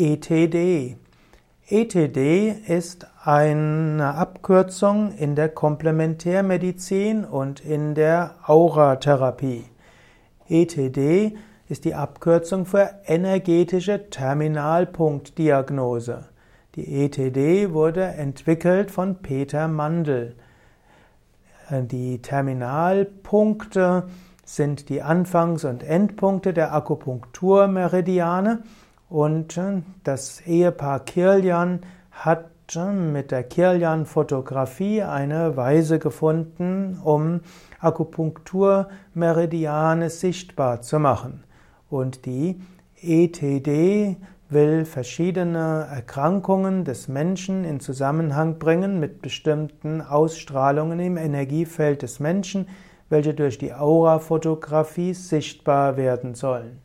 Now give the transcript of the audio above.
ETD. ETD ist eine Abkürzung in der Komplementärmedizin und in der Auratherapie. ETD ist die Abkürzung für energetische Terminalpunktdiagnose. Die ETD wurde entwickelt von Peter Mandl. Die Terminalpunkte sind die Anfangs- und Endpunkte der Akupunkturmeridiane und das Ehepaar Kirlian hat mit der Kirlian-Fotografie eine Weise gefunden, um Akupunkturmeridiane sichtbar zu machen. Und die ETD will verschiedene Erkrankungen des Menschen in Zusammenhang bringen mit bestimmten Ausstrahlungen im Energiefeld des Menschen, welche durch die Aurafotografie sichtbar werden sollen.